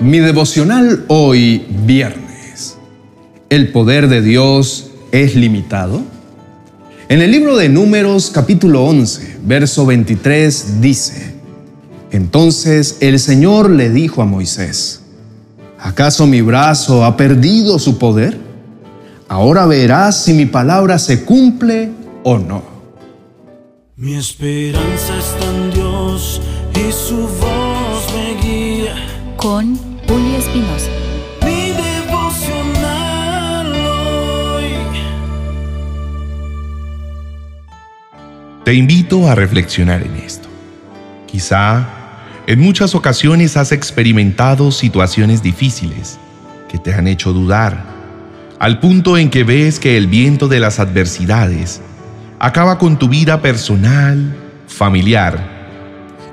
Mi devocional hoy viernes. ¿El poder de Dios es limitado? En el libro de Números capítulo 11, verso 23 dice, Entonces el Señor le dijo a Moisés, ¿acaso mi brazo ha perdido su poder? Ahora verás si mi palabra se cumple o no. Mi esperanza está en Dios y su voz. Con Julio Espinosa. Mi devocional hoy. Te invito a reflexionar en esto. Quizá en muchas ocasiones has experimentado situaciones difíciles que te han hecho dudar, al punto en que ves que el viento de las adversidades acaba con tu vida personal, familiar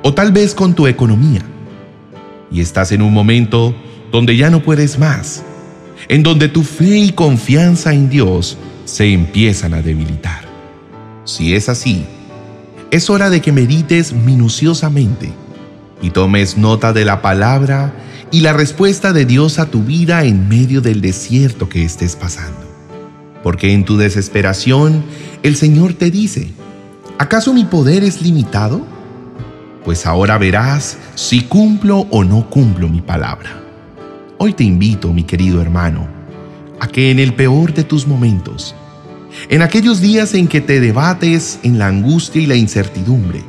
o tal vez con tu economía. Y estás en un momento donde ya no puedes más, en donde tu fe y confianza en Dios se empiezan a debilitar. Si es así, es hora de que medites minuciosamente y tomes nota de la palabra y la respuesta de Dios a tu vida en medio del desierto que estés pasando. Porque en tu desesperación el Señor te dice, ¿acaso mi poder es limitado? Pues ahora verás si cumplo o no cumplo mi palabra. Hoy te invito, mi querido hermano, a que en el peor de tus momentos, en aquellos días en que te debates en la angustia y la incertidumbre,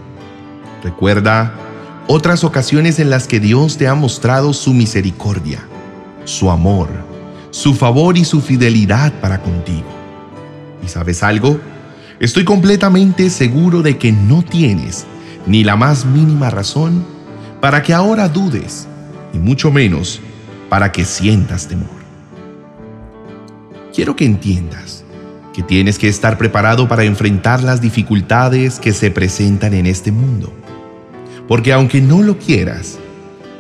recuerda otras ocasiones en las que Dios te ha mostrado su misericordia, su amor, su favor y su fidelidad para contigo. ¿Y sabes algo? Estoy completamente seguro de que no tienes ni la más mínima razón para que ahora dudes, y mucho menos para que sientas temor. Quiero que entiendas que tienes que estar preparado para enfrentar las dificultades que se presentan en este mundo. Porque aunque no lo quieras,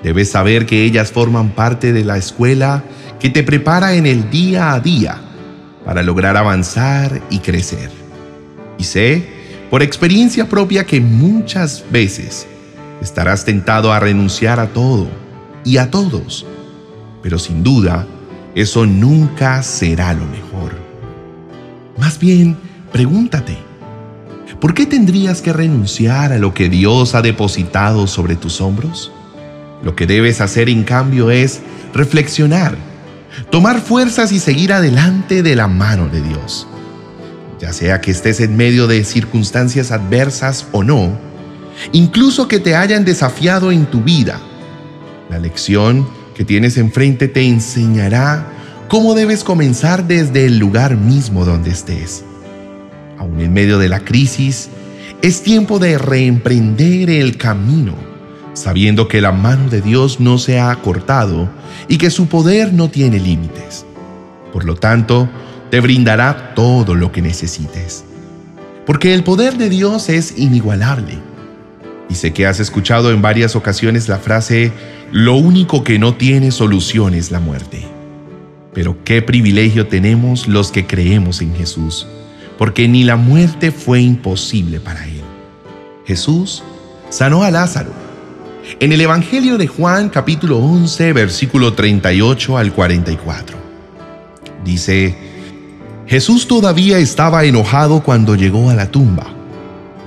debes saber que ellas forman parte de la escuela que te prepara en el día a día para lograr avanzar y crecer. Y sé, por experiencia propia, que muchas veces estarás tentado a renunciar a todo y a todos, pero sin duda, eso nunca será lo mejor. Más bien, pregúntate, ¿por qué tendrías que renunciar a lo que Dios ha depositado sobre tus hombros? Lo que debes hacer en cambio es reflexionar, tomar fuerzas y seguir adelante de la mano de Dios ya sea que estés en medio de circunstancias adversas o no, incluso que te hayan desafiado en tu vida. La lección que tienes enfrente te enseñará cómo debes comenzar desde el lugar mismo donde estés. Aún en medio de la crisis, es tiempo de reemprender el camino, sabiendo que la mano de Dios no se ha cortado y que su poder no tiene límites. Por lo tanto, te brindará todo lo que necesites. Porque el poder de Dios es inigualable. Y sé que has escuchado en varias ocasiones la frase, lo único que no tiene solución es la muerte. Pero qué privilegio tenemos los que creemos en Jesús, porque ni la muerte fue imposible para Él. Jesús sanó a Lázaro. En el Evangelio de Juan capítulo 11 versículo 38 al 44. Dice, Jesús todavía estaba enojado cuando llegó a la tumba,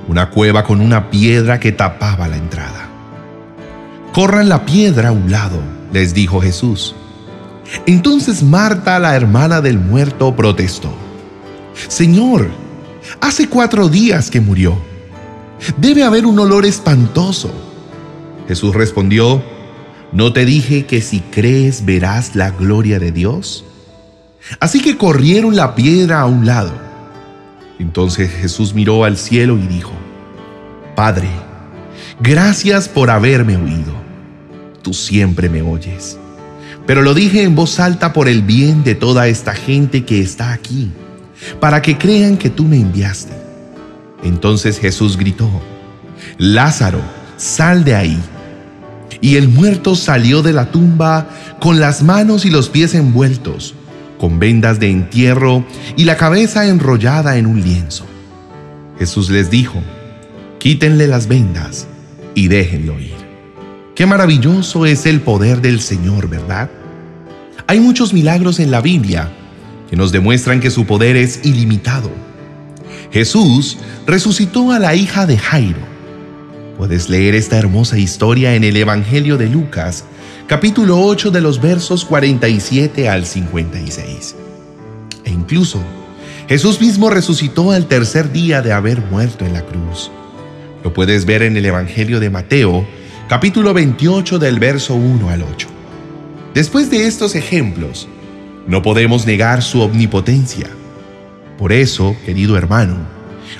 una cueva con una piedra que tapaba la entrada. Corran la piedra a un lado, les dijo Jesús. Entonces Marta, la hermana del muerto, protestó. Señor, hace cuatro días que murió. Debe haber un olor espantoso. Jesús respondió, ¿no te dije que si crees verás la gloria de Dios? Así que corrieron la piedra a un lado. Entonces Jesús miró al cielo y dijo, Padre, gracias por haberme oído. Tú siempre me oyes. Pero lo dije en voz alta por el bien de toda esta gente que está aquí, para que crean que tú me enviaste. Entonces Jesús gritó, Lázaro, sal de ahí. Y el muerto salió de la tumba con las manos y los pies envueltos con vendas de entierro y la cabeza enrollada en un lienzo. Jesús les dijo, quítenle las vendas y déjenlo ir. Qué maravilloso es el poder del Señor, ¿verdad? Hay muchos milagros en la Biblia que nos demuestran que su poder es ilimitado. Jesús resucitó a la hija de Jairo. Puedes leer esta hermosa historia en el Evangelio de Lucas, capítulo 8 de los versos 47 al 56. E incluso, Jesús mismo resucitó al tercer día de haber muerto en la cruz. Lo puedes ver en el Evangelio de Mateo, capítulo 28 del verso 1 al 8. Después de estos ejemplos, no podemos negar su omnipotencia. Por eso, querido hermano,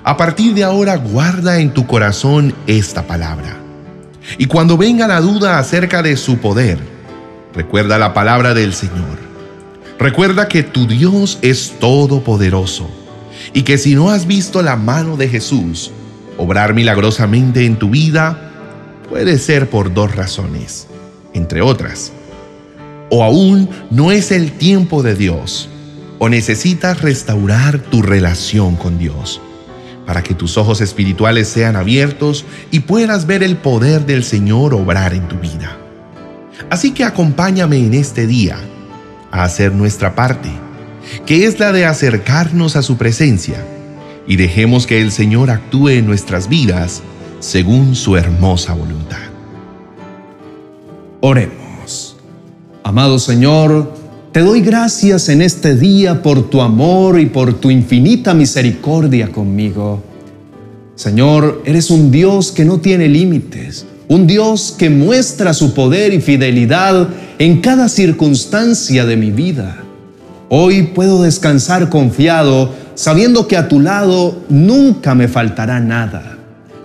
a partir de ahora guarda en tu corazón esta palabra. Y cuando venga la duda acerca de su poder, recuerda la palabra del Señor. Recuerda que tu Dios es todopoderoso y que si no has visto la mano de Jesús obrar milagrosamente en tu vida, puede ser por dos razones, entre otras. O aún no es el tiempo de Dios, o necesitas restaurar tu relación con Dios, para que tus ojos espirituales sean abiertos y puedas ver el poder del Señor obrar en tu vida. Así que acompáñame en este día a hacer nuestra parte, que es la de acercarnos a su presencia, y dejemos que el Señor actúe en nuestras vidas según su hermosa voluntad. Oremos. Amado Señor, te doy gracias en este día por tu amor y por tu infinita misericordia conmigo. Señor, eres un Dios que no tiene límites, un Dios que muestra su poder y fidelidad en cada circunstancia de mi vida. Hoy puedo descansar confiado sabiendo que a tu lado nunca me faltará nada.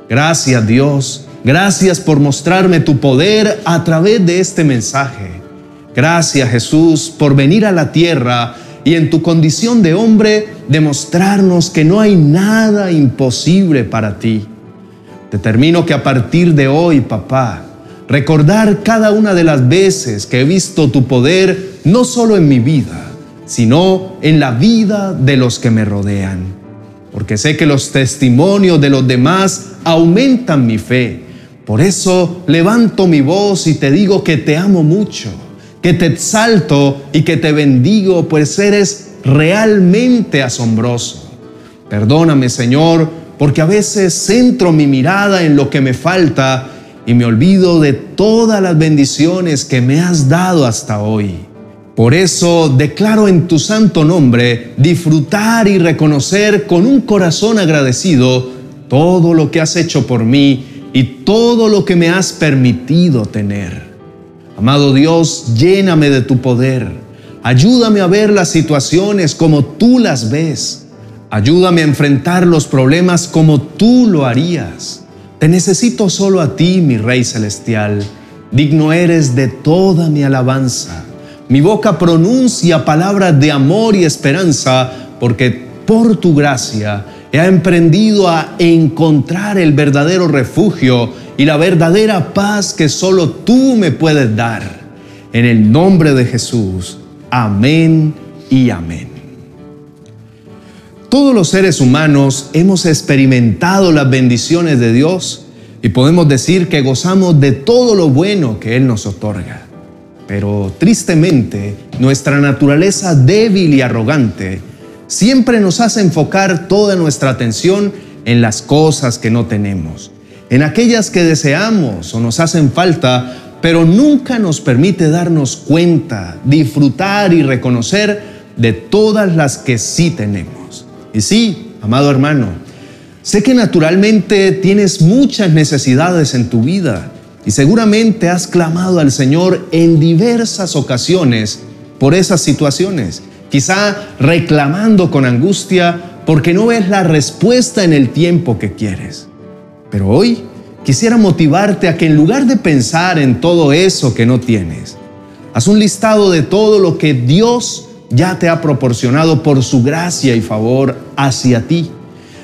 Gracias Dios, gracias por mostrarme tu poder a través de este mensaje. Gracias Jesús por venir a la tierra y en tu condición de hombre demostrarnos que no hay nada imposible para ti. Determino que a partir de hoy, papá, recordar cada una de las veces que he visto tu poder no solo en mi vida, sino en la vida de los que me rodean porque sé que los testimonios de los demás aumentan mi fe. Por eso levanto mi voz y te digo que te amo mucho, que te exalto y que te bendigo, pues eres realmente asombroso. Perdóname, Señor, porque a veces centro mi mirada en lo que me falta y me olvido de todas las bendiciones que me has dado hasta hoy. Por eso declaro en tu santo nombre disfrutar y reconocer con un corazón agradecido todo lo que has hecho por mí y todo lo que me has permitido tener. Amado Dios, lléname de tu poder. Ayúdame a ver las situaciones como tú las ves. Ayúdame a enfrentar los problemas como tú lo harías. Te necesito solo a ti, mi Rey Celestial. Digno eres de toda mi alabanza. Mi boca pronuncia palabras de amor y esperanza porque por tu gracia he emprendido a encontrar el verdadero refugio y la verdadera paz que solo tú me puedes dar. En el nombre de Jesús. Amén y amén. Todos los seres humanos hemos experimentado las bendiciones de Dios y podemos decir que gozamos de todo lo bueno que Él nos otorga. Pero tristemente, nuestra naturaleza débil y arrogante siempre nos hace enfocar toda nuestra atención en las cosas que no tenemos, en aquellas que deseamos o nos hacen falta, pero nunca nos permite darnos cuenta, disfrutar y reconocer de todas las que sí tenemos. Y sí, amado hermano, sé que naturalmente tienes muchas necesidades en tu vida y seguramente has clamado al Señor en diversas ocasiones por esas situaciones, quizá reclamando con angustia porque no ves la respuesta en el tiempo que quieres. Pero hoy quisiera motivarte a que en lugar de pensar en todo eso que no tienes, haz un listado de todo lo que Dios ya te ha proporcionado por su gracia y favor hacia ti.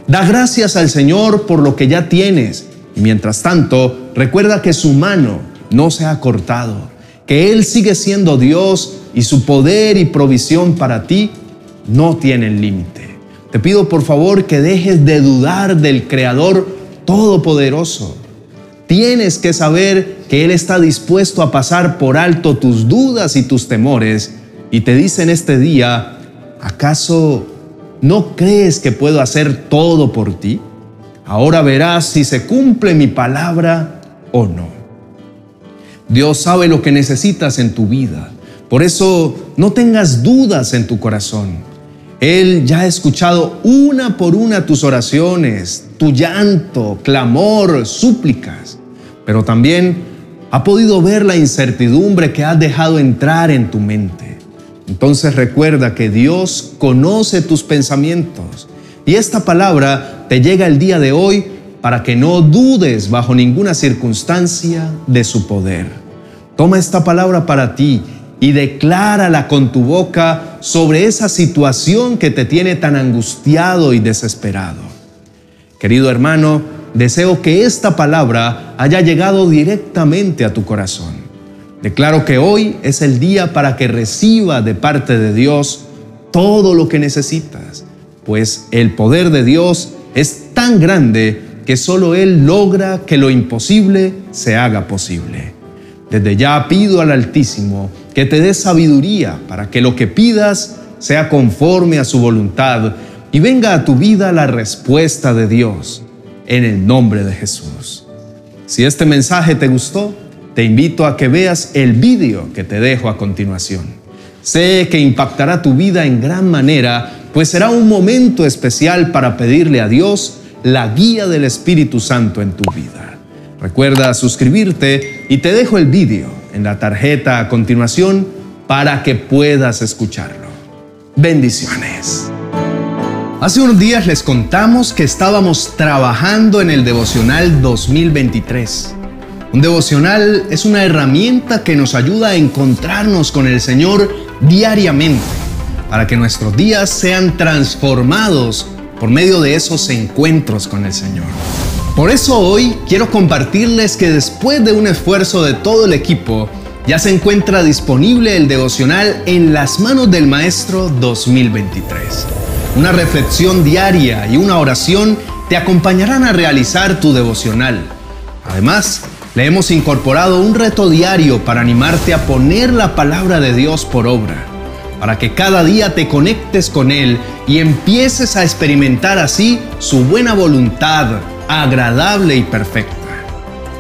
Da gracias al Señor por lo que ya tienes y mientras tanto, recuerda que su mano no se ha cortado, que Él sigue siendo Dios y su poder y provisión para ti no tienen límite. Te pido por favor que dejes de dudar del Creador Todopoderoso. tienes que saber que Él está dispuesto a pasar por alto tus dudas y tus temores y te dice en este día, ¿acaso no crees que puedo hacer todo por ti? Ahora verás si se cumple mi palabra o no. Dios sabe lo que necesitas en tu vida. Por eso no tengas dudas en tu corazón. Él ya ha escuchado una por una tus oraciones, tu llanto, clamor, súplicas, pero también ha podido ver la incertidumbre que has dejado entrar en tu mente. Entonces recuerda que Dios conoce tus pensamientos y esta palabra te llega el día de hoy para que no dudes bajo ninguna circunstancia de su poder. Toma esta palabra para ti y declárala con tu boca sobre esa situación que te tiene tan angustiado y desesperado. Querido hermano, deseo que esta palabra haya llegado directamente a tu corazón. Declaro que hoy es el día para que reciba de parte de Dios todo lo que necesitas pues el poder de Dios es tan grande que solo Él logra que lo imposible se haga posible. Desde ya pido al Altísimo que te dé sabiduría para que lo que pidas sea conforme a su voluntad y venga a tu vida la respuesta de Dios en el nombre de Jesús. Si este mensaje te gustó, te invito a que veas el vídeo que te dejo a continuación. Sé que impactará tu vida en gran manera pues será un momento especial para pedirle a Dios la guía del Espíritu Santo en tu vida. Recuerda suscribirte y te dejo el vídeo en la tarjeta a continuación para que puedas escucharlo. Bendiciones. Hace unos días les contamos que estábamos trabajando en el devocional 2023. Un devocional es una herramienta que nos ayuda a encontrarnos con el Señor diariamente para que nuestros días sean transformados por medio de esos encuentros con el Señor. Por eso hoy quiero compartirles que después de un esfuerzo de todo el equipo, ya se encuentra disponible el devocional En las manos del Maestro 2023. Una reflexión diaria y una oración te acompañarán a realizar tu devocional. Además, le hemos incorporado un reto diario para animarte a poner la palabra de Dios por obra para que cada día te conectes con Él y empieces a experimentar así su buena voluntad, agradable y perfecta.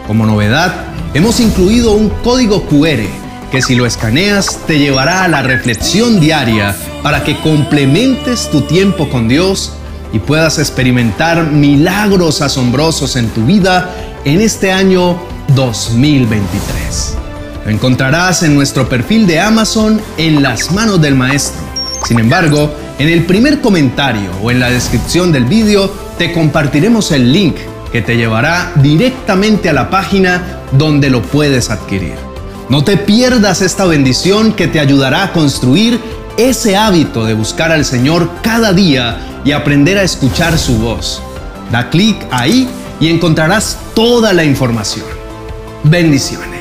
Como novedad, hemos incluido un código QR que si lo escaneas te llevará a la reflexión diaria para que complementes tu tiempo con Dios y puedas experimentar milagros asombrosos en tu vida en este año 2023. Lo encontrarás en nuestro perfil de Amazon en las manos del maestro. Sin embargo, en el primer comentario o en la descripción del vídeo te compartiremos el link que te llevará directamente a la página donde lo puedes adquirir. No te pierdas esta bendición que te ayudará a construir ese hábito de buscar al Señor cada día y aprender a escuchar su voz. Da clic ahí y encontrarás toda la información. Bendiciones.